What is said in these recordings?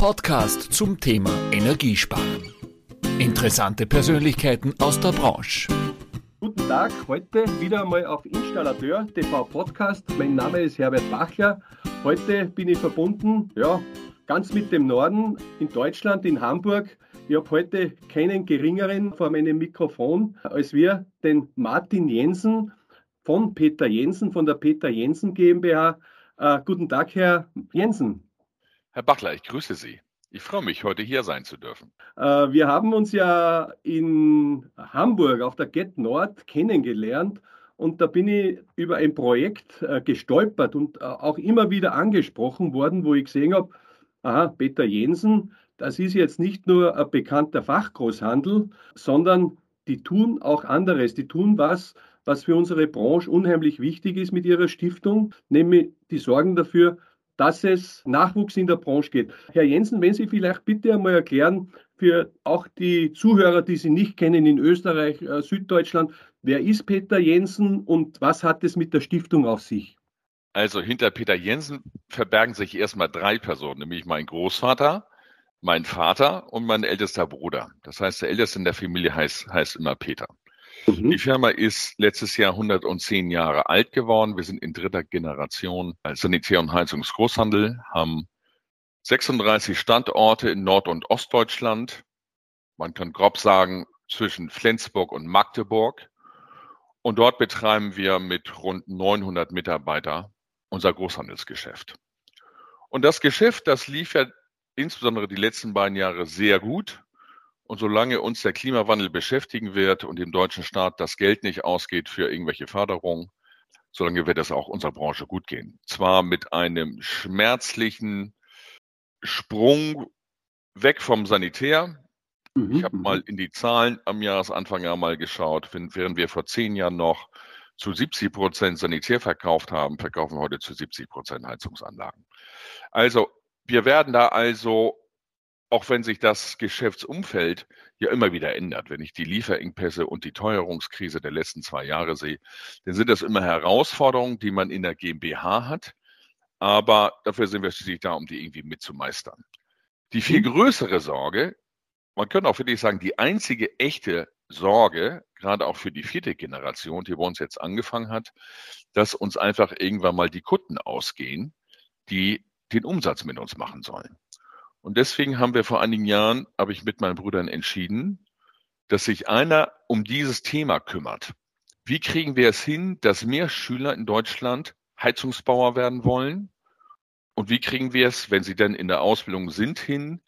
Podcast zum Thema Energiesparen. Interessante Persönlichkeiten aus der Branche. Guten Tag, heute wieder einmal auf Installateur TV Podcast. Mein Name ist Herbert Bachler. Heute bin ich verbunden, ja, ganz mit dem Norden in Deutschland, in Hamburg. Ich habe heute keinen geringeren vor meinem Mikrofon als wir, den Martin Jensen von Peter Jensen, von der Peter Jensen GmbH. Äh, guten Tag, Herr Jensen. Herr Bachler, ich grüße Sie. Ich freue mich, heute hier sein zu dürfen. Äh, wir haben uns ja in Hamburg auf der Get Nord kennengelernt und da bin ich über ein Projekt äh, gestolpert und äh, auch immer wieder angesprochen worden, wo ich gesehen habe, aha, Peter Jensen, das ist jetzt nicht nur ein bekannter Fachgroßhandel, sondern die tun auch anderes. Die tun was, was für unsere Branche unheimlich wichtig ist mit ihrer Stiftung, nämlich die sorgen dafür, dass es Nachwuchs in der Branche geht. Herr Jensen, wenn Sie vielleicht bitte einmal erklären, für auch die Zuhörer, die Sie nicht kennen in Österreich, äh, Süddeutschland, wer ist Peter Jensen und was hat es mit der Stiftung auf sich? Also hinter Peter Jensen verbergen sich erstmal drei Personen, nämlich mein Großvater, mein Vater und mein ältester Bruder. Das heißt, der älteste in der Familie heißt, heißt immer Peter. Mhm. Die Firma ist letztes Jahr 110 Jahre alt geworden. Wir sind in dritter Generation als Sanitär- und Heizungsgroßhandel, haben 36 Standorte in Nord- und Ostdeutschland. Man kann grob sagen zwischen Flensburg und Magdeburg. Und dort betreiben wir mit rund 900 Mitarbeiter unser Großhandelsgeschäft. Und das Geschäft, das lief ja insbesondere die letzten beiden Jahre sehr gut. Und solange uns der Klimawandel beschäftigen wird und dem deutschen Staat das Geld nicht ausgeht für irgendwelche Förderungen, solange wird es auch unserer Branche gut gehen. Zwar mit einem schmerzlichen Sprung weg vom Sanitär. Mhm. Ich habe mhm. mal in die Zahlen am Jahresanfang einmal geschaut. Während wir vor zehn Jahren noch zu 70 Prozent Sanitär verkauft haben, verkaufen wir heute zu 70 Prozent Heizungsanlagen. Also wir werden da also auch wenn sich das Geschäftsumfeld ja immer wieder ändert, wenn ich die Lieferengpässe und die Teuerungskrise der letzten zwei Jahre sehe, dann sind das immer Herausforderungen, die man in der GmbH hat. Aber dafür sind wir schließlich da, um die irgendwie mitzumeistern. Die viel mhm. größere Sorge, man könnte auch wirklich sagen, die einzige echte Sorge, gerade auch für die vierte Generation, die bei uns jetzt angefangen hat, dass uns einfach irgendwann mal die Kunden ausgehen, die den Umsatz mit uns machen sollen. Und deswegen haben wir vor einigen Jahren, habe ich mit meinen Brüdern entschieden, dass sich einer um dieses Thema kümmert. Wie kriegen wir es hin, dass mehr Schüler in Deutschland Heizungsbauer werden wollen? Und wie kriegen wir es, wenn sie dann in der Ausbildung sind, hin,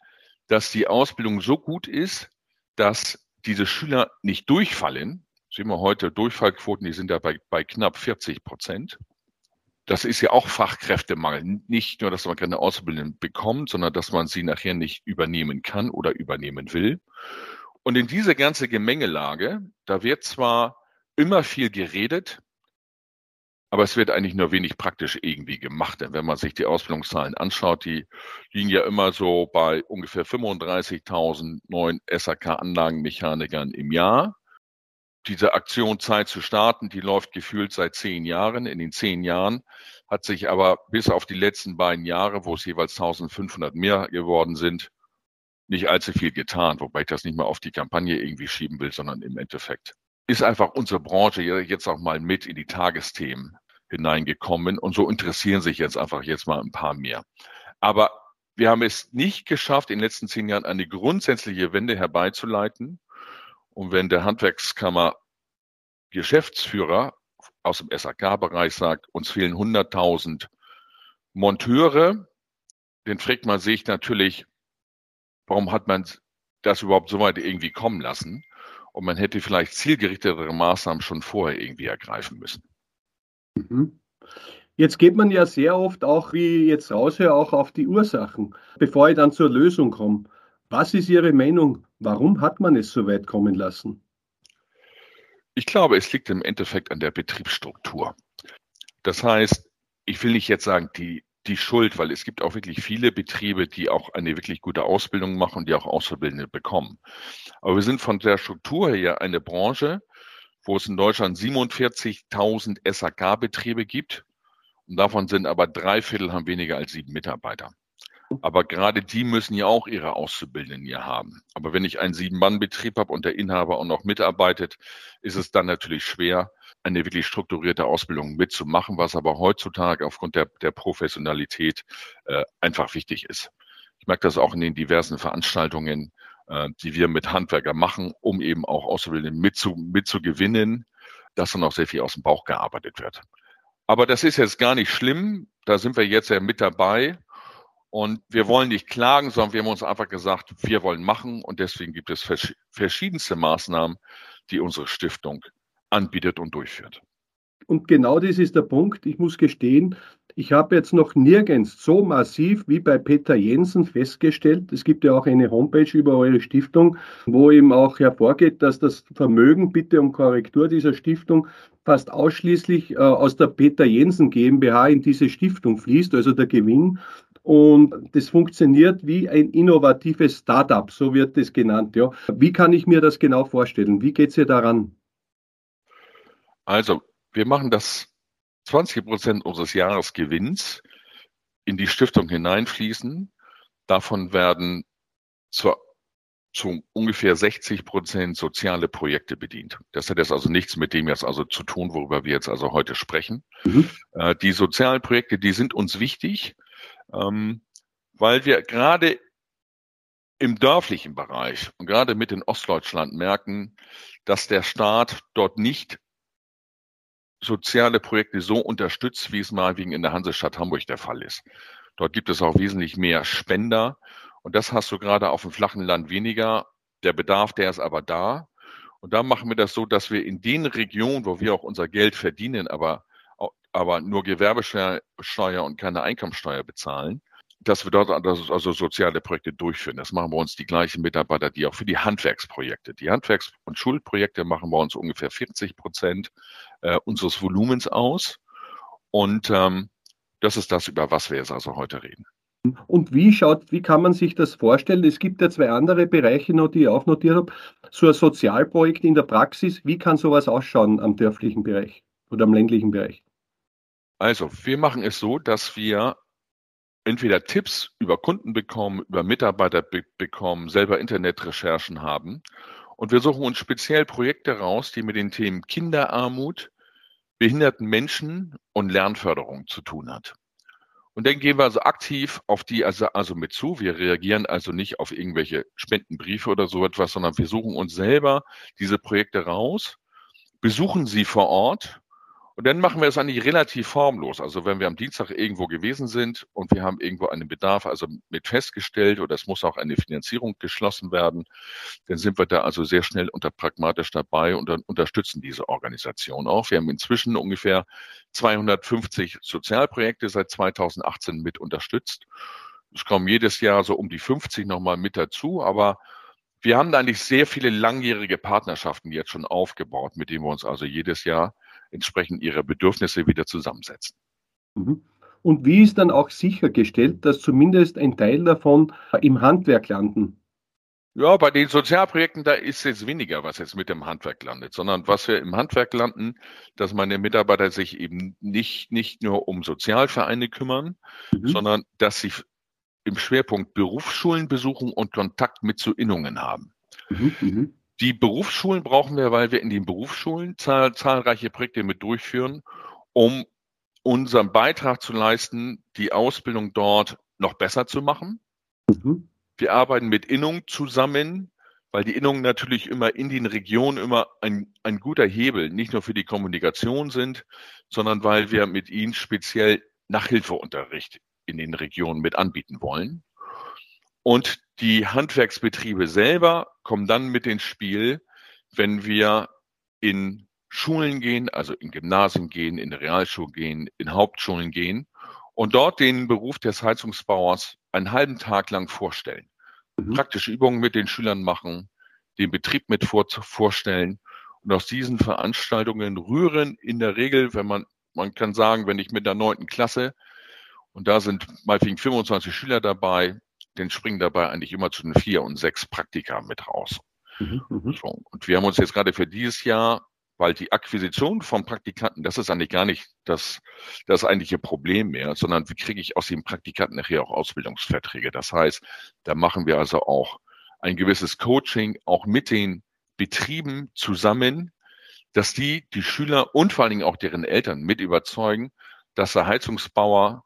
dass die Ausbildung so gut ist, dass diese Schüler nicht durchfallen? Sehen wir heute Durchfallquoten, die sind ja bei, bei knapp 40 Prozent das ist ja auch Fachkräftemangel. Nicht nur, dass man keine Ausbildung bekommt, sondern dass man sie nachher nicht übernehmen kann oder übernehmen will. Und in diese ganze Gemengelage, da wird zwar immer viel geredet, aber es wird eigentlich nur wenig praktisch irgendwie gemacht. Denn wenn man sich die Ausbildungszahlen anschaut, die liegen ja immer so bei ungefähr 35.000 neuen SAK-Anlagenmechanikern im Jahr diese Aktion Zeit zu starten, die läuft gefühlt seit zehn Jahren. In den zehn Jahren hat sich aber bis auf die letzten beiden Jahre, wo es jeweils 1500 mehr geworden sind, nicht allzu viel getan, wobei ich das nicht mal auf die Kampagne irgendwie schieben will, sondern im Endeffekt ist einfach unsere Branche jetzt auch mal mit in die Tagesthemen hineingekommen und so interessieren sich jetzt einfach jetzt mal ein paar mehr. Aber wir haben es nicht geschafft, in den letzten zehn Jahren eine grundsätzliche Wende herbeizuleiten. Und wenn der Handwerkskammer Geschäftsführer aus dem SAK-Bereich sagt, uns fehlen 100.000 Monteure, den fragt man sich natürlich, warum hat man das überhaupt so weit irgendwie kommen lassen? Und man hätte vielleicht zielgerichtetere Maßnahmen schon vorher irgendwie ergreifen müssen. Mhm. Jetzt geht man ja sehr oft auch, wie ich jetzt raushöre, auch auf die Ursachen, bevor ich dann zur Lösung komme. Was ist Ihre Meinung? Warum hat man es so weit kommen lassen? Ich glaube, es liegt im Endeffekt an der Betriebsstruktur. Das heißt, ich will nicht jetzt sagen, die, die Schuld, weil es gibt auch wirklich viele Betriebe, die auch eine wirklich gute Ausbildung machen und die auch Auszubildende bekommen. Aber wir sind von der Struktur her eine Branche, wo es in Deutschland 47.000 SAK-Betriebe gibt. Und davon sind aber drei Viertel haben weniger als sieben Mitarbeiter. Aber gerade die müssen ja auch ihre Auszubildenden hier haben. Aber wenn ich einen Sieben-Mann-Betrieb habe und der Inhaber auch noch mitarbeitet, ist es dann natürlich schwer, eine wirklich strukturierte Ausbildung mitzumachen, was aber heutzutage aufgrund der, der Professionalität äh, einfach wichtig ist. Ich merke das auch in den diversen Veranstaltungen, äh, die wir mit Handwerker machen, um eben auch Auszubildende mitzu, mitzugewinnen, dass dann auch sehr viel aus dem Bauch gearbeitet wird. Aber das ist jetzt gar nicht schlimm. Da sind wir jetzt ja mit dabei. Und wir wollen nicht klagen, sondern wir haben uns einfach gesagt, wir wollen machen. Und deswegen gibt es verschiedenste Maßnahmen, die unsere Stiftung anbietet und durchführt. Und genau das ist der Punkt. Ich muss gestehen, ich habe jetzt noch nirgends so massiv wie bei Peter Jensen festgestellt. Es gibt ja auch eine Homepage über eure Stiftung, wo eben auch hervorgeht, dass das Vermögen, bitte um Korrektur dieser Stiftung, fast ausschließlich äh, aus der Peter Jensen GmbH in diese Stiftung fließt, also der Gewinn. Und das funktioniert wie ein innovatives Startup, so wird das genannt. Ja. Wie kann ich mir das genau vorstellen? Wie geht es ihr daran? Also, wir machen das 20 Prozent unseres Jahresgewinns in die Stiftung hineinfließen. Davon werden zur zu ungefähr 60 Prozent soziale Projekte bedient. Das hat jetzt also nichts mit dem jetzt also zu tun, worüber wir jetzt also heute sprechen. Mhm. Äh, die sozialen Projekte, die sind uns wichtig, ähm, weil wir gerade im dörflichen Bereich und gerade mit in Ostdeutschland merken, dass der Staat dort nicht soziale Projekte so unterstützt, wie es mal wegen in der Hansestadt Hamburg der Fall ist. Dort gibt es auch wesentlich mehr Spender und das hast du gerade auf dem flachen Land weniger. Der Bedarf, der ist aber da. Und da machen wir das so, dass wir in den Regionen, wo wir auch unser Geld verdienen, aber, aber nur Gewerbesteuer und keine Einkommensteuer bezahlen, dass wir dort also soziale Projekte durchführen. Das machen bei uns die gleichen Mitarbeiter, die auch für die Handwerksprojekte. Die Handwerks- und Schulprojekte machen bei uns ungefähr 40 Prozent äh, unseres Volumens aus. Und ähm, das ist das, über was wir jetzt also heute reden. Und wie schaut, wie kann man sich das vorstellen? Es gibt ja zwei andere Bereiche noch, die ich auch notiert habe. So ein Sozialprojekt in der Praxis, wie kann sowas ausschauen am dörflichen Bereich oder am ländlichen Bereich? Also, wir machen es so, dass wir entweder Tipps über Kunden bekommen, über Mitarbeiter be bekommen, selber Internetrecherchen haben. Und wir suchen uns speziell Projekte raus, die mit den Themen Kinderarmut, behinderten Menschen und Lernförderung zu tun hat. Und dann gehen wir also aktiv auf die also, also mit zu. Wir reagieren also nicht auf irgendwelche Spendenbriefe oder so etwas, sondern wir suchen uns selber diese Projekte raus, besuchen sie vor Ort und dann machen wir es eigentlich relativ formlos. Also wenn wir am Dienstag irgendwo gewesen sind und wir haben irgendwo einen Bedarf, also mit festgestellt oder es muss auch eine Finanzierung geschlossen werden, dann sind wir da also sehr schnell unter pragmatisch dabei und dann unterstützen diese Organisation auch. Wir haben inzwischen ungefähr 250 Sozialprojekte seit 2018 mit unterstützt. Es kommen jedes Jahr so um die 50 nochmal mit dazu, aber wir haben da eigentlich sehr viele langjährige Partnerschaften jetzt schon aufgebaut, mit denen wir uns also jedes Jahr entsprechend ihre Bedürfnisse wieder zusammensetzen. Mhm. Und wie ist dann auch sichergestellt, dass zumindest ein Teil davon im Handwerk landen? Ja, bei den Sozialprojekten, da ist jetzt weniger, was jetzt mit dem Handwerk landet, sondern was wir im Handwerk landen, dass meine Mitarbeiter sich eben nicht, nicht nur um Sozialvereine kümmern, mhm. sondern dass sie im Schwerpunkt Berufsschulen besuchen und Kontakt mit zu Innungen haben. Mhm, mhm. Die Berufsschulen brauchen wir, weil wir in den Berufsschulen zahl zahlreiche Projekte mit durchführen, um unseren Beitrag zu leisten, die Ausbildung dort noch besser zu machen. Mhm. Wir arbeiten mit Innung zusammen, weil die Innungen natürlich immer in den Regionen immer ein, ein guter Hebel, nicht nur für die Kommunikation sind, sondern weil wir mit ihnen speziell Nachhilfeunterricht in den Regionen mit anbieten wollen. Und die Handwerksbetriebe selber kommen dann mit ins Spiel, wenn wir in Schulen gehen, also in Gymnasien gehen, in Realschulen gehen, in Hauptschulen gehen und dort den Beruf des Heizungsbauers einen halben Tag lang vorstellen. Mhm. Praktische Übungen mit den Schülern machen, den Betrieb mit vor, vorstellen. Und aus diesen Veranstaltungen rühren in der Regel, wenn man, man kann sagen, wenn ich mit der neunten Klasse und da sind mal 25 Schüler dabei, den springen dabei eigentlich immer zu den vier und sechs Praktika mit raus. Mhm, mhm, so. Und wir haben uns jetzt gerade für dieses Jahr weil die Akquisition von Praktikanten, das ist eigentlich gar nicht das, das eigentliche Problem mehr, sondern wie kriege ich aus den Praktikanten nachher auch Ausbildungsverträge? Das heißt, da machen wir also auch ein gewisses Coaching, auch mit den Betrieben zusammen, dass die die Schüler und vor allen Dingen auch deren Eltern mit überzeugen, dass der Heizungsbauer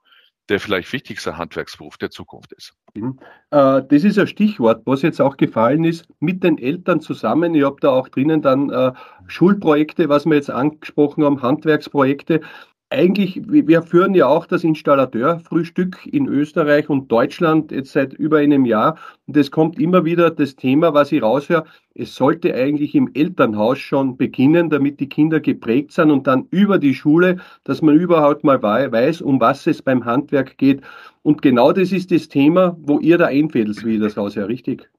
der vielleicht wichtigste Handwerksberuf der Zukunft ist. Mhm. Äh, das ist ein Stichwort, was jetzt auch gefallen ist, mit den Eltern zusammen. Ich habe da auch drinnen dann äh, Schulprojekte, was wir jetzt angesprochen haben, Handwerksprojekte eigentlich, wir führen ja auch das Installateurfrühstück in Österreich und Deutschland jetzt seit über einem Jahr. Und es kommt immer wieder das Thema, was ich raushöre, es sollte eigentlich im Elternhaus schon beginnen, damit die Kinder geprägt sind und dann über die Schule, dass man überhaupt mal weiß, um was es beim Handwerk geht. Und genau das ist das Thema, wo ihr da einfädelt, wie ich das raushöre, richtig?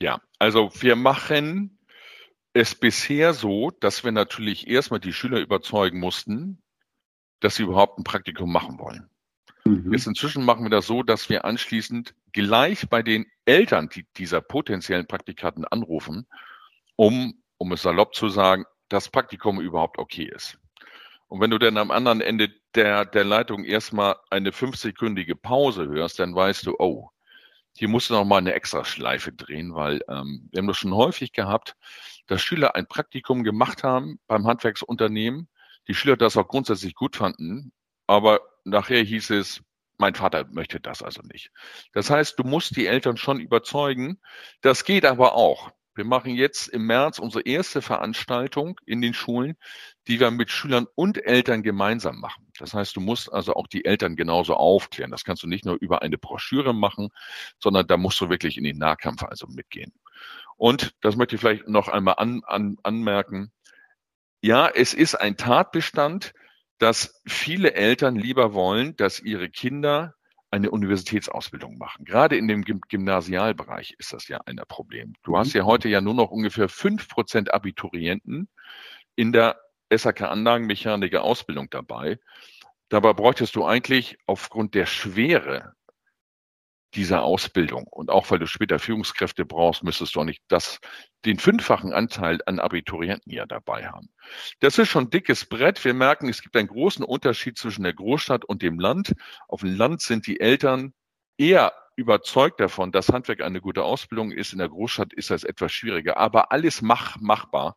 Ja, also wir machen es bisher so, dass wir natürlich erstmal die Schüler überzeugen mussten, dass sie überhaupt ein Praktikum machen wollen. Mhm. Jetzt inzwischen machen wir das so, dass wir anschließend gleich bei den Eltern die, dieser potenziellen Praktikanten anrufen, um, um es salopp zu sagen, das Praktikum überhaupt okay ist. Und wenn du dann am anderen Ende der, der Leitung erstmal eine fünfsekündige Pause hörst, dann weißt du, oh, hier musst du noch mal eine extra Schleife drehen, weil ähm, wir haben das schon häufig gehabt, dass Schüler ein Praktikum gemacht haben beim Handwerksunternehmen die Schüler das auch grundsätzlich gut fanden, aber nachher hieß es, mein Vater möchte das also nicht. Das heißt, du musst die Eltern schon überzeugen. Das geht aber auch. Wir machen jetzt im März unsere erste Veranstaltung in den Schulen, die wir mit Schülern und Eltern gemeinsam machen. Das heißt, du musst also auch die Eltern genauso aufklären. Das kannst du nicht nur über eine Broschüre machen, sondern da musst du wirklich in den Nahkampf also mitgehen. Und das möchte ich vielleicht noch einmal an, an, anmerken ja, es ist ein Tatbestand, dass viele Eltern lieber wollen, dass ihre Kinder eine Universitätsausbildung machen. Gerade in dem Gymnasialbereich ist das ja ein Problem. Du hast mhm. ja heute ja nur noch ungefähr fünf Prozent Abiturienten in der SAK-Anlagenmechaniker Ausbildung dabei. Dabei bräuchtest du eigentlich aufgrund der Schwere dieser Ausbildung. Und auch weil du später Führungskräfte brauchst, müsstest du auch nicht das, den fünffachen Anteil an Abiturienten ja dabei haben. Das ist schon dickes Brett. Wir merken, es gibt einen großen Unterschied zwischen der Großstadt und dem Land. Auf dem Land sind die Eltern eher überzeugt davon, dass Handwerk eine gute Ausbildung ist. In der Großstadt ist das etwas schwieriger, aber alles mach, machbar.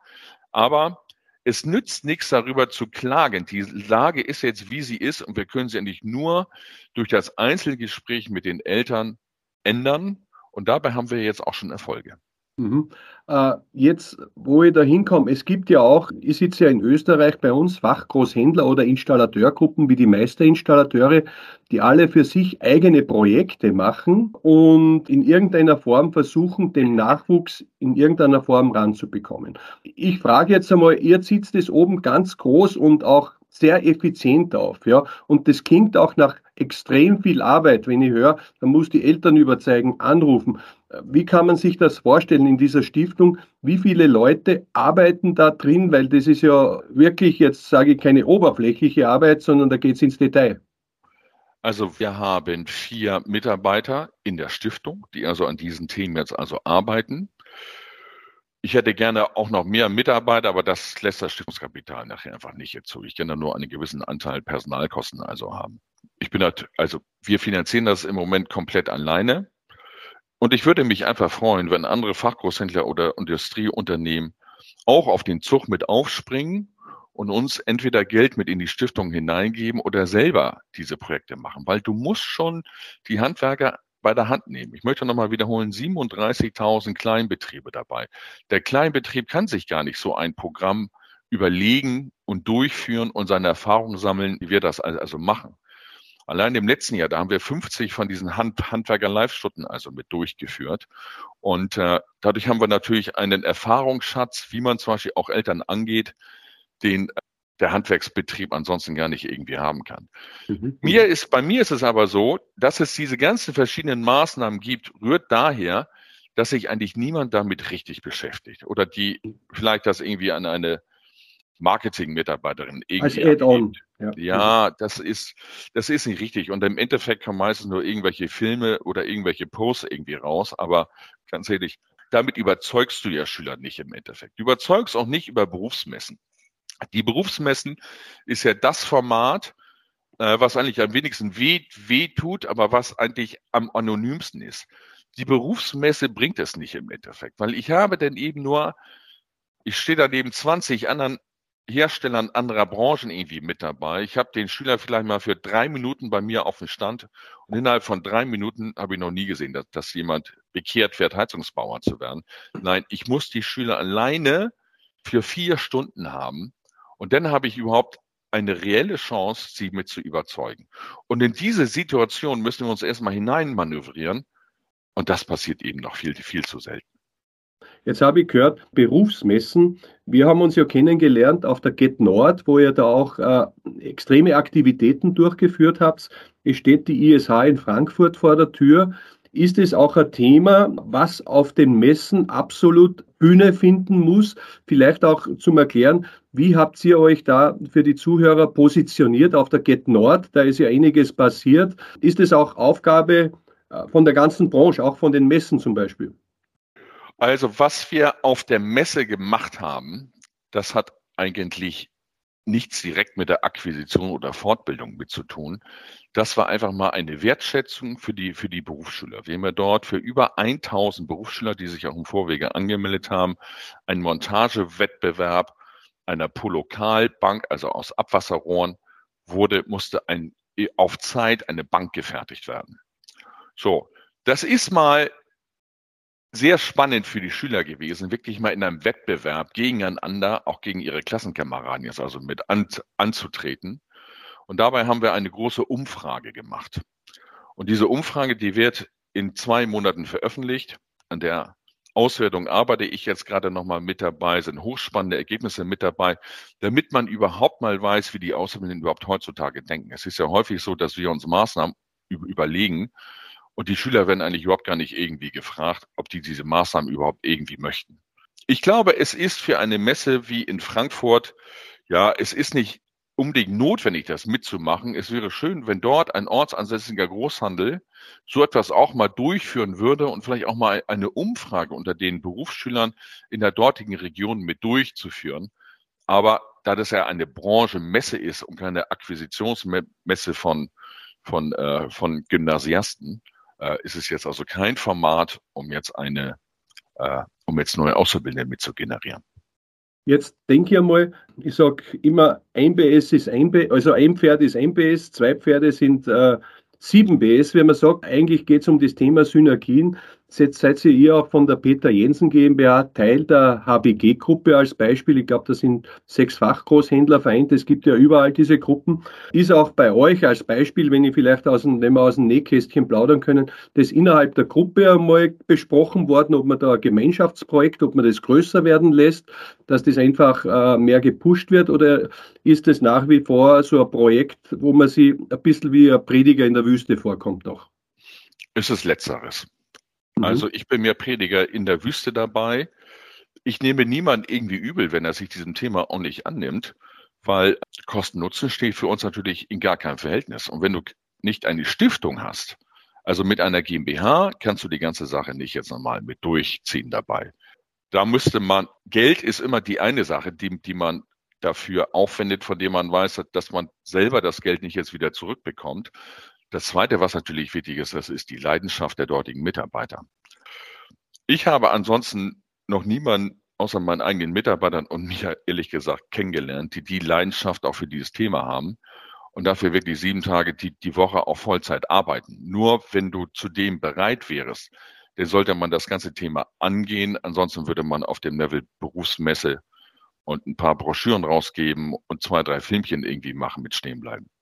Aber es nützt nichts darüber zu klagen. Die Lage ist jetzt, wie sie ist und wir können sie eigentlich nur durch das Einzelgespräch mit den Eltern ändern. Und dabei haben wir jetzt auch schon Erfolge. Mhm. Äh, jetzt, wo ich da hinkomme, es gibt ja auch, ich sitze ja in Österreich bei uns, Fachgroßhändler oder Installateurgruppen wie die Meisterinstallateure, die alle für sich eigene Projekte machen und in irgendeiner Form versuchen, den Nachwuchs in irgendeiner Form ranzubekommen. Ich frage jetzt einmal, ihr zieht das oben ganz groß und auch sehr effizient auf, ja. Und das klingt auch nach extrem viel Arbeit, wenn ich höre, man muss die Eltern überzeugen, anrufen. Wie kann man sich das vorstellen in dieser Stiftung? Wie viele Leute arbeiten da drin? Weil das ist ja wirklich, jetzt sage ich, keine oberflächliche Arbeit, sondern da geht es ins Detail. Also wir haben vier Mitarbeiter in der Stiftung, die also an diesen Themen jetzt also arbeiten. Ich hätte gerne auch noch mehr Mitarbeiter, aber das lässt das Stiftungskapital nachher einfach nicht zu. Ich kann da nur einen gewissen Anteil Personalkosten also haben. Ich bin halt, also wir finanzieren das im Moment komplett alleine. Und ich würde mich einfach freuen, wenn andere Fachgroßhändler oder Industrieunternehmen auch auf den Zug mit aufspringen und uns entweder Geld mit in die Stiftung hineingeben oder selber diese Projekte machen, weil du musst schon die Handwerker bei der Hand nehmen. Ich möchte nochmal wiederholen, 37.000 Kleinbetriebe dabei. Der Kleinbetrieb kann sich gar nicht so ein Programm überlegen und durchführen und seine Erfahrungen sammeln, wie wir das also machen. Allein im letzten Jahr, da haben wir 50 von diesen Hand Handwerker-Live-Stunden also mit durchgeführt. Und äh, dadurch haben wir natürlich einen Erfahrungsschatz, wie man zum Beispiel auch Eltern angeht, den der Handwerksbetrieb ansonsten gar nicht irgendwie haben kann. Mhm. Mir ist, bei mir ist es aber so, dass es diese ganzen verschiedenen Maßnahmen gibt, rührt daher, dass sich eigentlich niemand damit richtig beschäftigt oder die vielleicht das irgendwie an eine Marketing-Mitarbeiterin irgendwie. Als Add-on. Ja. ja, das ist, das ist nicht richtig. Und im Endeffekt kommen meistens nur irgendwelche Filme oder irgendwelche Posts irgendwie raus. Aber ganz ehrlich, damit überzeugst du ja Schüler nicht im Endeffekt. Du überzeugst auch nicht über Berufsmessen. Die Berufsmessen ist ja das Format, äh, was eigentlich am wenigsten weh, weh tut, aber was eigentlich am anonymsten ist. Die Berufsmesse bringt es nicht im Endeffekt, weil ich habe dann eben nur, ich stehe da neben 20 anderen Herstellern anderer Branchen irgendwie mit dabei. Ich habe den Schüler vielleicht mal für drei Minuten bei mir auf dem Stand und innerhalb von drei Minuten habe ich noch nie gesehen, dass, dass jemand bekehrt wird, Heizungsbauer zu werden. Nein, ich muss die Schüler alleine für vier Stunden haben und dann habe ich überhaupt eine reelle Chance, sie mit zu überzeugen. Und in diese Situation müssen wir uns erstmal hineinmanövrieren. Und das passiert eben noch viel, viel zu selten. Jetzt habe ich gehört, Berufsmessen. Wir haben uns ja kennengelernt auf der Get Nord, wo ihr da auch äh, extreme Aktivitäten durchgeführt habt. Es steht die ISH in Frankfurt vor der Tür. Ist es auch ein Thema, was auf den Messen absolut Bühne finden muss? Vielleicht auch zum Erklären, wie habt ihr euch da für die Zuhörer positioniert auf der Get Nord? Da ist ja einiges passiert. Ist es auch Aufgabe äh, von der ganzen Branche, auch von den Messen zum Beispiel? Also was wir auf der Messe gemacht haben, das hat eigentlich nichts direkt mit der Akquisition oder Fortbildung mit zu tun. Das war einfach mal eine Wertschätzung für die, für die Berufsschüler. Wir haben ja dort für über 1000 Berufsschüler, die sich auch im Vorwege angemeldet haben, einen Montagewettbewerb einer Polokalbank, also aus Abwasserrohren, wurde, musste ein, auf Zeit eine Bank gefertigt werden. So. Das ist mal sehr spannend für die Schüler gewesen, wirklich mal in einem Wettbewerb gegeneinander, auch gegen ihre Klassenkameraden jetzt also mit an, anzutreten. Und dabei haben wir eine große Umfrage gemacht. Und diese Umfrage, die wird in zwei Monaten veröffentlicht. An der Auswertung arbeite ich jetzt gerade nochmal mit dabei, sind hochspannende Ergebnisse mit dabei, damit man überhaupt mal weiß, wie die Auszubildenden überhaupt heutzutage denken. Es ist ja häufig so, dass wir uns Maßnahmen überlegen und die Schüler werden eigentlich überhaupt gar nicht irgendwie gefragt, ob die diese Maßnahmen überhaupt irgendwie möchten. Ich glaube, es ist für eine Messe wie in Frankfurt, ja, es ist nicht unbedingt notwendig, das mitzumachen. Es wäre schön, wenn dort ein ortsansässiger Großhandel so etwas auch mal durchführen würde und vielleicht auch mal eine Umfrage unter den Berufsschülern in der dortigen Region mit durchzuführen. Aber da das ja eine Branchenmesse ist und keine Akquisitionsmesse von, von, äh, von Gymnasiasten, äh, ist es jetzt also kein Format, um jetzt eine, äh, um jetzt neue Auszubildende mit zu generieren. Jetzt denke ich einmal, ich sage immer, ein BS ist ein BS, also ein Pferd ist ein BS, zwei Pferde sind äh, sieben BS, wenn man sagt, eigentlich geht es um das Thema Synergien. Jetzt seid ihr auch von der Peter Jensen GmbH Teil der HBG-Gruppe als Beispiel. Ich glaube, da sind sechs Fachgroßhändler vereint. Es gibt ja überall diese Gruppen. Ist auch bei euch als Beispiel, wenn ich vielleicht aus dem, wenn wir aus dem Nähkästchen plaudern können, das innerhalb der Gruppe einmal besprochen worden, ob man da ein Gemeinschaftsprojekt, ob man das größer werden lässt, dass das einfach äh, mehr gepusht wird oder ist es nach wie vor so ein Projekt, wo man sich ein bisschen wie ein Prediger in der Wüste vorkommt noch? Es ist Letzteres. Mhm. Also ich bin mehr Prediger in der Wüste dabei. Ich nehme niemand irgendwie übel, wenn er sich diesem Thema auch nicht annimmt, weil Kosten-Nutzen steht für uns natürlich in gar keinem Verhältnis. Und wenn du nicht eine Stiftung hast, also mit einer GmbH, kannst du die ganze Sache nicht jetzt nochmal mit durchziehen dabei. Da müsste man, Geld ist immer die eine Sache, die, die man dafür aufwendet, von dem man weiß, dass man selber das Geld nicht jetzt wieder zurückbekommt. Das Zweite, was natürlich wichtig ist, das ist die Leidenschaft der dortigen Mitarbeiter. Ich habe ansonsten noch niemanden außer meinen eigenen Mitarbeitern und mich ehrlich gesagt kennengelernt, die die Leidenschaft auch für dieses Thema haben und dafür wirklich sieben Tage die, die Woche auf Vollzeit arbeiten. Nur wenn du zu dem bereit wärst, dann sollte man das ganze Thema angehen. Ansonsten würde man auf dem Level Berufsmesse und ein paar Broschüren rausgeben und zwei, drei Filmchen irgendwie machen mit stehen bleiben. Hm.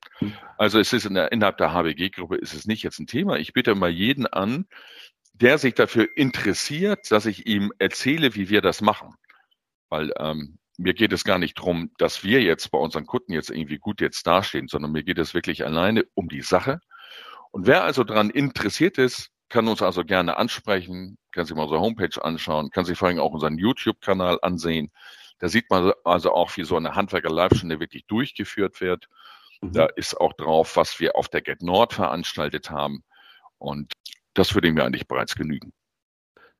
Also es ist in der, innerhalb der HBG-Gruppe ist es nicht jetzt ein Thema. Ich bitte mal jeden an, der sich dafür interessiert, dass ich ihm erzähle, wie wir das machen. Weil ähm, mir geht es gar nicht drum, dass wir jetzt bei unseren Kunden jetzt irgendwie gut jetzt dastehen, sondern mir geht es wirklich alleine um die Sache. Und wer also daran interessiert ist, kann uns also gerne ansprechen, kann sich mal unsere Homepage anschauen, kann sich vor allem auch unseren YouTube-Kanal ansehen. Da sieht man also auch, wie so eine Handwerker-Live-Stunde wirklich durchgeführt wird. Mhm. Da ist auch drauf, was wir auf der Get Nord veranstaltet haben. Und das würde mir eigentlich bereits genügen.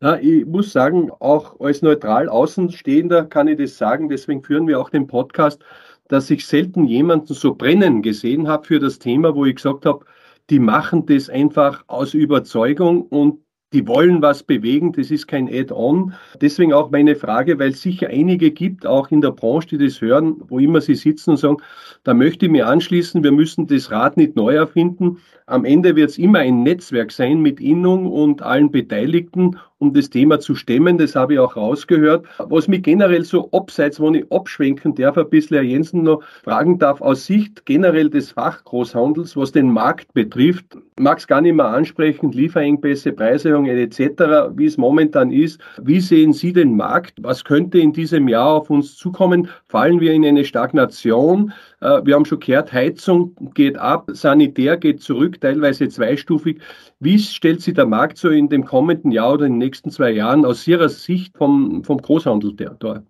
Ja, ich muss sagen, auch als neutral Außenstehender kann ich das sagen, deswegen führen wir auch den Podcast, dass ich selten jemanden so brennen gesehen habe für das Thema, wo ich gesagt habe, die machen das einfach aus Überzeugung und die wollen was bewegen, das ist kein Add-on. Deswegen auch meine Frage, weil es sicher einige gibt, auch in der Branche, die das hören, wo immer sie sitzen und sagen, da möchte ich mir anschließen, wir müssen das Rad nicht neu erfinden. Am Ende wird es immer ein Netzwerk sein mit Innung und allen Beteiligten um das Thema zu stemmen. Das habe ich auch rausgehört. Was mich generell so abseits, wenn ich abschwenken darf, ein bisschen Herr Jensen noch fragen darf, aus Sicht generell des Fachgroßhandels, was den Markt betrifft, mag es gar nicht mehr ansprechen, Lieferengpässe, Preiserhöhungen etc., wie es momentan ist. Wie sehen Sie den Markt? Was könnte in diesem Jahr auf uns zukommen? Fallen wir in eine Stagnation? Äh, wir haben schon gehört, Heizung geht ab, Sanitär geht zurück, teilweise zweistufig. Wie stellt sich der Markt so in dem kommenden Jahr oder in den nächsten zwei Jahren aus Ihrer Sicht vom, vom Großhandel dar?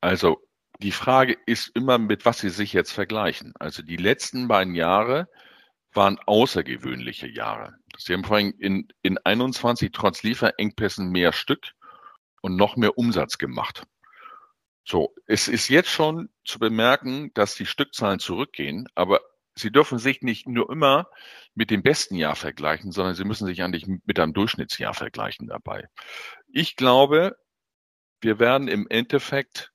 Also die Frage ist immer, mit was Sie sich jetzt vergleichen. Also die letzten beiden Jahre waren außergewöhnliche Jahre. Sie haben vorhin in, in 21 trotz Lieferengpässen mehr Stück und noch mehr Umsatz gemacht. So, es ist jetzt schon zu bemerken, dass die Stückzahlen zurückgehen, aber Sie dürfen sich nicht nur immer mit dem besten Jahr vergleichen, sondern Sie müssen sich eigentlich mit einem Durchschnittsjahr vergleichen dabei. Ich glaube, wir werden im Endeffekt,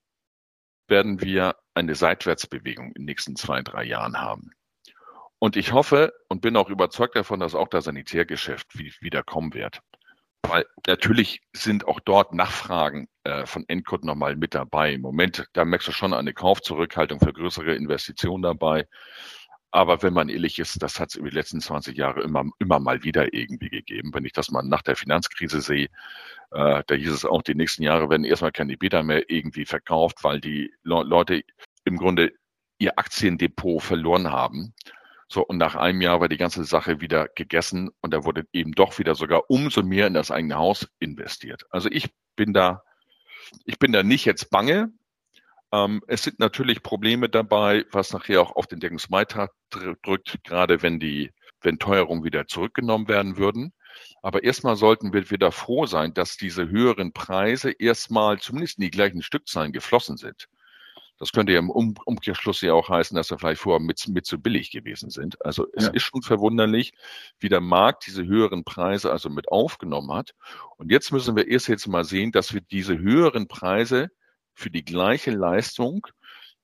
werden wir eine Seitwärtsbewegung in den nächsten zwei, drei Jahren haben. Und ich hoffe und bin auch überzeugt davon, dass auch das Sanitärgeschäft wieder kommen wird. Weil natürlich sind auch dort Nachfragen äh, von Endkunden nochmal mit dabei. Im Moment, da merkst du schon eine Kaufzurückhaltung für größere Investitionen dabei. Aber wenn man ehrlich ist, das hat es über die letzten 20 Jahre immer, immer mal wieder irgendwie gegeben. Wenn ich das mal nach der Finanzkrise sehe, äh, da hieß es auch, die nächsten Jahre werden erstmal keine Beta mehr irgendwie verkauft, weil die Le Leute im Grunde ihr Aktiendepot verloren haben. So, und nach einem Jahr war die ganze Sache wieder gegessen und da wurde eben doch wieder sogar umso mehr in das eigene Haus investiert. Also ich bin da, ich bin da nicht jetzt bange, ähm, es sind natürlich Probleme dabei, was nachher auch auf den Deckungsbeitrag drückt, gerade wenn die, wenn Teuerungen wieder zurückgenommen werden würden. Aber erstmal sollten wir wieder froh sein, dass diese höheren Preise erstmal zumindest in die gleichen Stückzahlen geflossen sind. Das könnte ja im um Umkehrschluss ja auch heißen, dass wir vielleicht vorher mit, mit zu billig gewesen sind. Also es ja. ist schon verwunderlich, wie der Markt diese höheren Preise also mit aufgenommen hat. Und jetzt müssen wir erst jetzt mal sehen, dass wir diese höheren Preise für die gleiche Leistung,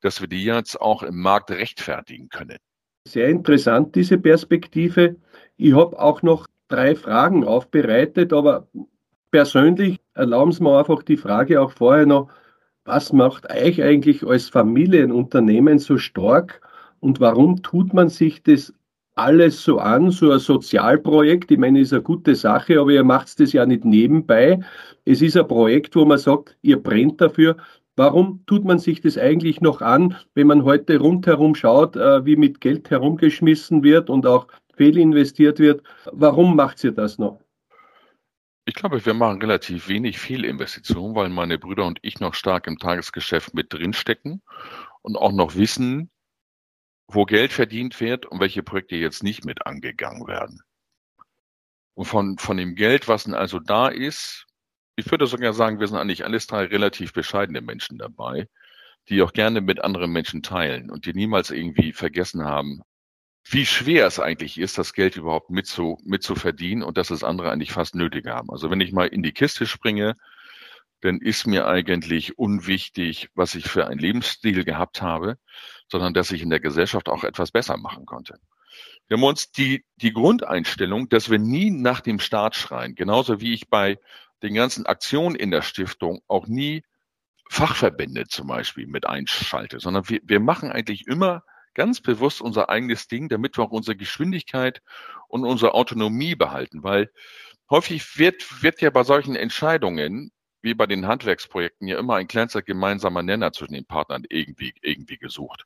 dass wir die jetzt auch im Markt rechtfertigen können. Sehr interessant, diese Perspektive. Ich habe auch noch drei Fragen aufbereitet, aber persönlich erlauben Sie mir einfach die Frage auch vorher noch, was macht euch eigentlich als Familienunternehmen so stark und warum tut man sich das alles so an, so ein Sozialprojekt. Ich meine, ist eine gute Sache, aber ihr macht das ja nicht nebenbei. Es ist ein Projekt, wo man sagt, ihr brennt dafür. Warum tut man sich das eigentlich noch an, wenn man heute rundherum schaut, äh, wie mit Geld herumgeschmissen wird und auch fehlinvestiert wird? Warum macht ihr das noch? Ich glaube, wir machen relativ wenig Fehlinvestitionen, weil meine Brüder und ich noch stark im Tagesgeschäft mit drinstecken und auch noch wissen, wo Geld verdient wird und welche Projekte jetzt nicht mit angegangen werden. Und von, von dem Geld, was denn also da ist, ich würde sogar sagen, wir sind eigentlich alles drei relativ bescheidene Menschen dabei, die auch gerne mit anderen Menschen teilen und die niemals irgendwie vergessen haben, wie schwer es eigentlich ist, das Geld überhaupt mit zu, mit und dass es andere eigentlich fast nötig haben. Also wenn ich mal in die Kiste springe, dann ist mir eigentlich unwichtig, was ich für einen Lebensstil gehabt habe, sondern dass ich in der Gesellschaft auch etwas besser machen konnte. Wir haben uns die, die Grundeinstellung, dass wir nie nach dem Staat schreien, genauso wie ich bei den ganzen Aktionen in der Stiftung auch nie Fachverbände zum Beispiel mit einschalte, sondern wir, wir machen eigentlich immer ganz bewusst unser eigenes Ding, damit wir auch unsere Geschwindigkeit und unsere Autonomie behalten, weil häufig wird, wird ja bei solchen Entscheidungen wie bei den Handwerksprojekten ja immer ein kleinster gemeinsamer Nenner zwischen den Partnern irgendwie, irgendwie gesucht.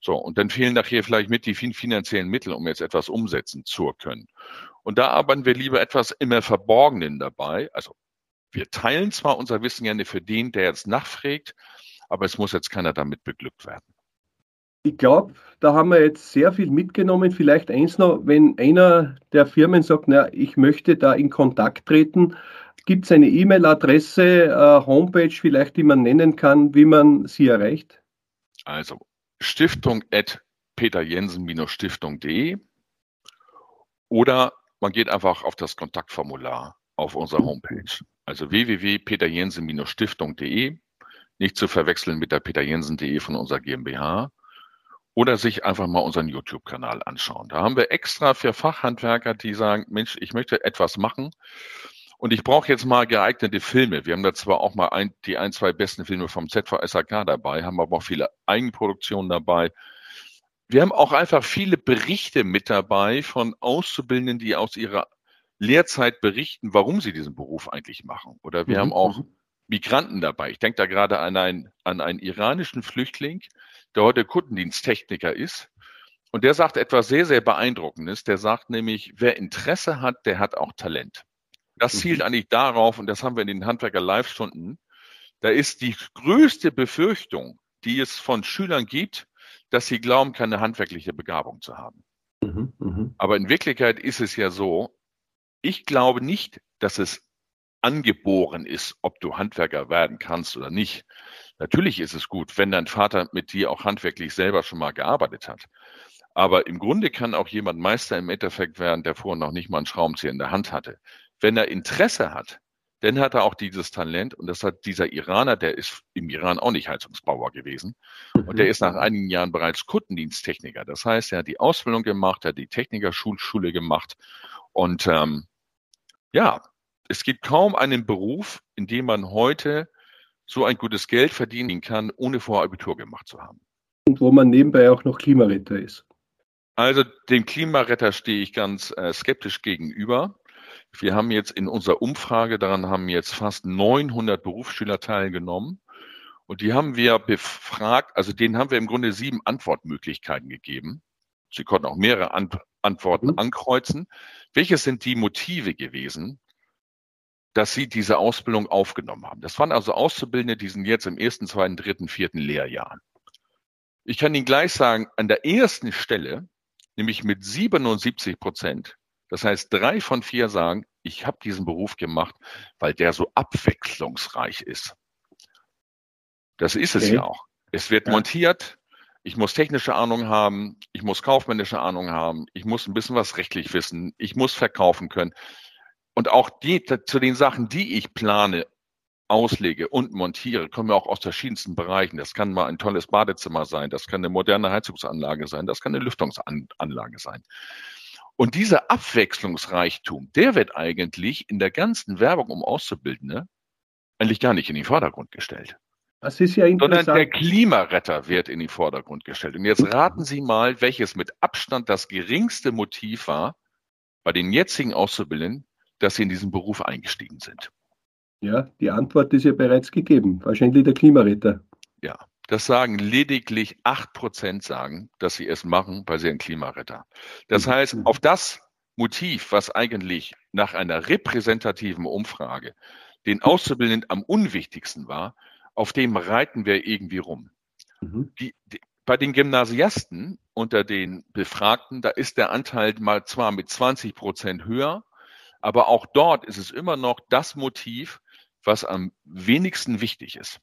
So, und dann fehlen nachher vielleicht mit die finanziellen Mittel, um jetzt etwas umsetzen zu können. Und da arbeiten wir lieber etwas immer Verborgenen dabei. Also wir teilen zwar unser Wissen gerne für den, der jetzt nachfragt, aber es muss jetzt keiner damit beglückt werden. Ich glaube, da haben wir jetzt sehr viel mitgenommen. Vielleicht eins noch, wenn einer der Firmen sagt, na, ich möchte da in Kontakt treten, Gibt es eine E-Mail-Adresse, äh, Homepage vielleicht, die man nennen kann, wie man sie erreicht? Also Stiftung at peterjensen-stiftung.de oder man geht einfach auf das Kontaktformular auf unserer Homepage. Also www.peterjensen-stiftung.de, nicht zu verwechseln mit der peterjensen.de von unserer GmbH oder sich einfach mal unseren YouTube-Kanal anschauen. Da haben wir extra für Fachhandwerker, die sagen, Mensch, ich möchte etwas machen und ich brauche jetzt mal geeignete Filme. Wir haben da zwar auch mal ein, die ein, zwei besten Filme vom ZVSAK dabei, haben aber auch viele Eigenproduktionen dabei. Wir haben auch einfach viele Berichte mit dabei von Auszubildenden, die aus ihrer Lehrzeit berichten, warum sie diesen Beruf eigentlich machen. Oder wir mhm. haben auch mhm. Migranten dabei. Ich denke da gerade an einen, an einen iranischen Flüchtling, der heute Kundendiensttechniker ist. Und der sagt etwas sehr, sehr Beeindruckendes. Der sagt nämlich, wer Interesse hat, der hat auch Talent. Das zielt mhm. eigentlich darauf, und das haben wir in den Handwerker-Live-Stunden, da ist die größte Befürchtung, die es von Schülern gibt, dass sie glauben, keine handwerkliche Begabung zu haben. Mhm, mh. Aber in Wirklichkeit ist es ja so, ich glaube nicht, dass es angeboren ist, ob du Handwerker werden kannst oder nicht. Natürlich ist es gut, wenn dein Vater mit dir auch handwerklich selber schon mal gearbeitet hat. Aber im Grunde kann auch jemand Meister im Endeffekt werden, der vorher noch nicht mal einen Schraubenzieher in der Hand hatte. Wenn er Interesse hat, dann hat er auch dieses Talent und das hat dieser Iraner, der ist im Iran auch nicht Heizungsbauer gewesen und der mhm. ist nach einigen Jahren bereits Kundendiensttechniker. Das heißt, er hat die Ausbildung gemacht, er hat die Technikerschulschule gemacht und ähm, ja, es gibt kaum einen Beruf, in dem man heute so ein gutes Geld verdienen kann, ohne vorher Abitur gemacht zu haben. Und wo man nebenbei auch noch Klimaretter ist. Also dem Klimaretter stehe ich ganz äh, skeptisch gegenüber. Wir haben jetzt in unserer Umfrage, daran haben jetzt fast 900 Berufsschüler teilgenommen. Und die haben wir befragt, also denen haben wir im Grunde sieben Antwortmöglichkeiten gegeben. Sie konnten auch mehrere Ant Antworten mhm. ankreuzen. Welches sind die Motive gewesen, dass sie diese Ausbildung aufgenommen haben. Das waren also Auszubildende, die sind jetzt im ersten, zweiten, dritten, vierten Lehrjahr. Ich kann Ihnen gleich sagen, an der ersten Stelle, nämlich mit 77 Prozent, das heißt drei von vier sagen, ich habe diesen Beruf gemacht, weil der so abwechslungsreich ist. Das ist es okay. ja auch. Es wird ja. montiert, ich muss technische Ahnung haben, ich muss kaufmännische Ahnung haben, ich muss ein bisschen was rechtlich wissen, ich muss verkaufen können. Und auch die, zu den Sachen, die ich plane, auslege und montiere, kommen ja auch aus verschiedensten Bereichen. Das kann mal ein tolles Badezimmer sein, das kann eine moderne Heizungsanlage sein, das kann eine Lüftungsanlage sein. Und dieser Abwechslungsreichtum, der wird eigentlich in der ganzen Werbung um Auszubildende eigentlich gar nicht in den Vordergrund gestellt. Das ist ja interessant. Sondern der Klimaretter wird in den Vordergrund gestellt. Und jetzt raten Sie mal, welches mit Abstand das geringste Motiv war bei den jetzigen Auszubildenden, dass sie in diesen Beruf eingestiegen sind? Ja, die Antwort ist ja bereits gegeben. Wahrscheinlich der Klimaretter. Ja, das sagen lediglich acht Prozent sagen, dass sie es machen, weil sie ein Klimaretter. Das mhm. heißt, auf das Motiv, was eigentlich nach einer repräsentativen Umfrage den Auszubildenden am unwichtigsten war, auf dem reiten wir irgendwie rum. Mhm. Die, die, bei den Gymnasiasten unter den Befragten, da ist der Anteil mal zwar mit 20 Prozent höher, aber auch dort ist es immer noch das Motiv, was am wenigsten wichtig ist.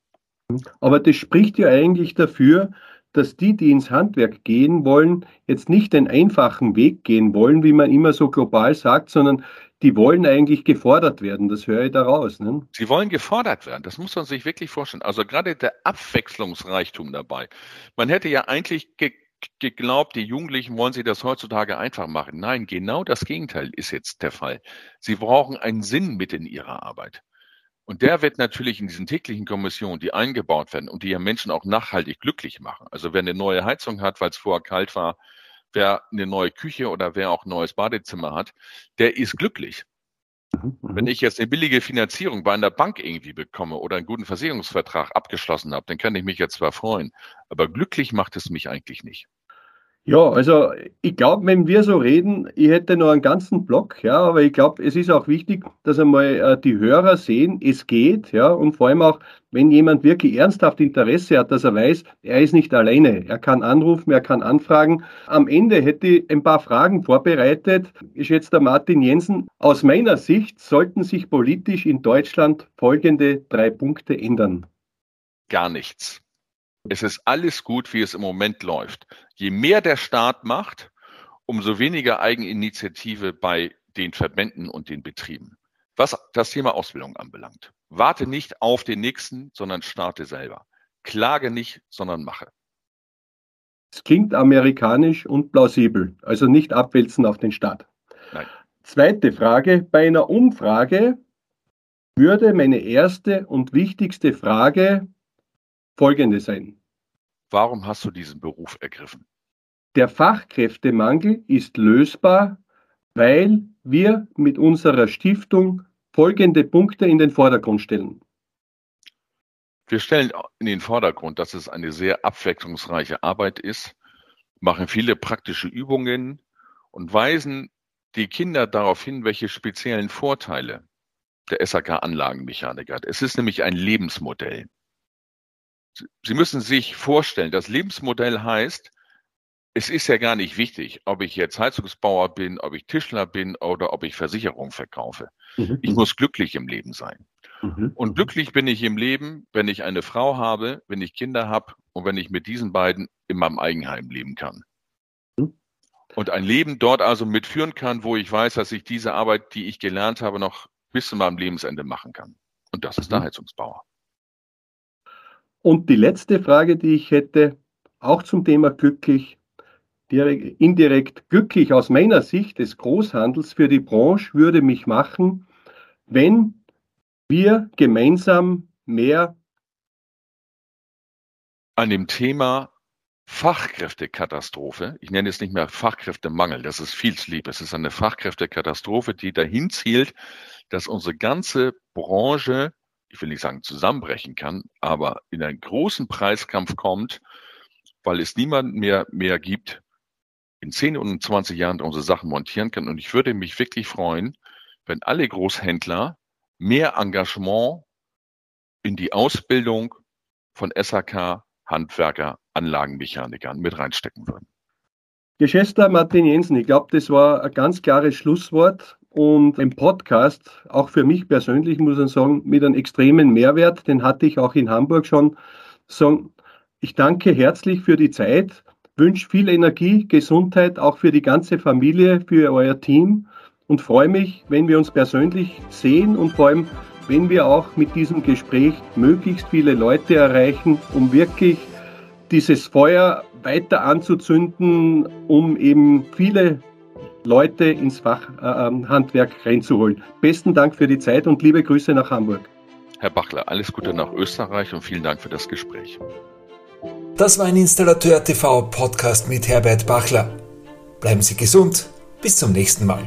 Aber das spricht ja eigentlich dafür, dass die, die ins Handwerk gehen wollen, jetzt nicht den einfachen Weg gehen wollen, wie man immer so global sagt, sondern die wollen eigentlich gefordert werden. Das höre ich daraus. Ne? Sie wollen gefordert werden. Das muss man sich wirklich vorstellen. Also gerade der Abwechslungsreichtum dabei. Man hätte ja eigentlich geglaubt, die Jugendlichen wollen sie das heutzutage einfach machen. Nein, genau das Gegenteil ist jetzt der Fall. Sie brauchen einen Sinn mit in ihrer Arbeit. Und der wird natürlich in diesen täglichen Kommissionen, die eingebaut werden und die ja Menschen auch nachhaltig glücklich machen. Also wer eine neue Heizung hat, weil es vorher kalt war, wer eine neue Küche oder wer auch ein neues Badezimmer hat, der ist glücklich. Mhm, Wenn mhm. ich jetzt eine billige Finanzierung bei einer Bank irgendwie bekomme oder einen guten Versicherungsvertrag abgeschlossen habe, dann kann ich mich jetzt zwar freuen, aber glücklich macht es mich eigentlich nicht. Ja, also ich glaube, wenn wir so reden, ich hätte noch einen ganzen Block, ja, aber ich glaube, es ist auch wichtig, dass einmal äh, die Hörer sehen, es geht, ja, und vor allem auch, wenn jemand wirklich ernsthaft Interesse hat, dass er weiß, er ist nicht alleine. Er kann anrufen, er kann anfragen. Am Ende hätte ich ein paar Fragen vorbereitet. Ich jetzt der Martin Jensen. Aus meiner Sicht sollten sich politisch in Deutschland folgende drei Punkte ändern. Gar nichts. Es ist alles gut, wie es im Moment läuft. Je mehr der Staat macht, umso weniger Eigeninitiative bei den Verbänden und den Betrieben. Was das Thema Ausbildung anbelangt. Warte nicht auf den nächsten, sondern starte selber. Klage nicht, sondern mache. Es klingt amerikanisch und plausibel, also nicht abwälzen auf den Staat. Nein. Zweite Frage. Bei einer Umfrage würde meine erste und wichtigste Frage folgende sein. Warum hast du diesen Beruf ergriffen? Der Fachkräftemangel ist lösbar, weil wir mit unserer Stiftung folgende Punkte in den Vordergrund stellen. Wir stellen in den Vordergrund, dass es eine sehr abwechslungsreiche Arbeit ist, machen viele praktische Übungen und weisen die Kinder darauf hin, welche speziellen Vorteile der SAK-Anlagenmechaniker hat. Es ist nämlich ein Lebensmodell. Sie müssen sich vorstellen, das Lebensmodell heißt, es ist ja gar nicht wichtig, ob ich jetzt Heizungsbauer bin, ob ich Tischler bin oder ob ich Versicherung verkaufe. Mhm. Ich muss glücklich im Leben sein. Mhm. Und glücklich bin ich im Leben, wenn ich eine Frau habe, wenn ich Kinder habe und wenn ich mit diesen beiden in meinem Eigenheim leben kann. Mhm. Und ein Leben dort also mitführen kann, wo ich weiß, dass ich diese Arbeit, die ich gelernt habe, noch bis zu meinem Lebensende machen kann. Und das ist der mhm. Heizungsbauer. Und die letzte Frage, die ich hätte, auch zum Thema glücklich, direkt, indirekt glücklich aus meiner Sicht des Großhandels für die Branche würde mich machen, wenn wir gemeinsam mehr an dem Thema Fachkräftekatastrophe, ich nenne es nicht mehr Fachkräftemangel, das ist viel zu lieb, es ist eine Fachkräftekatastrophe, die dahin zielt, dass unsere ganze Branche ich will nicht sagen zusammenbrechen kann, aber in einen großen Preiskampf kommt, weil es niemand mehr mehr gibt, in 10 und 20 Jahren unsere Sachen montieren kann. Und ich würde mich wirklich freuen, wenn alle Großhändler mehr Engagement in die Ausbildung von SAK, Handwerker, Anlagenmechanikern mit reinstecken würden. Geschätzter Martin Jensen, ich glaube, das war ein ganz klares Schlusswort und ein Podcast, auch für mich persönlich muss ich sagen, mit einem extremen Mehrwert, den hatte ich auch in Hamburg schon. Ich danke herzlich für die Zeit, wünsche viel Energie, Gesundheit, auch für die ganze Familie, für euer Team und freue mich, wenn wir uns persönlich sehen und vor allem, wenn wir auch mit diesem Gespräch möglichst viele Leute erreichen, um wirklich dieses Feuer weiter anzuzünden, um eben viele Leute ins Fachhandwerk äh, reinzuholen. Besten Dank für die Zeit und liebe Grüße nach Hamburg. Herr Bachler, alles Gute nach Österreich und vielen Dank für das Gespräch. Das war ein Installateur TV Podcast mit Herbert Bachler. Bleiben Sie gesund. Bis zum nächsten Mal.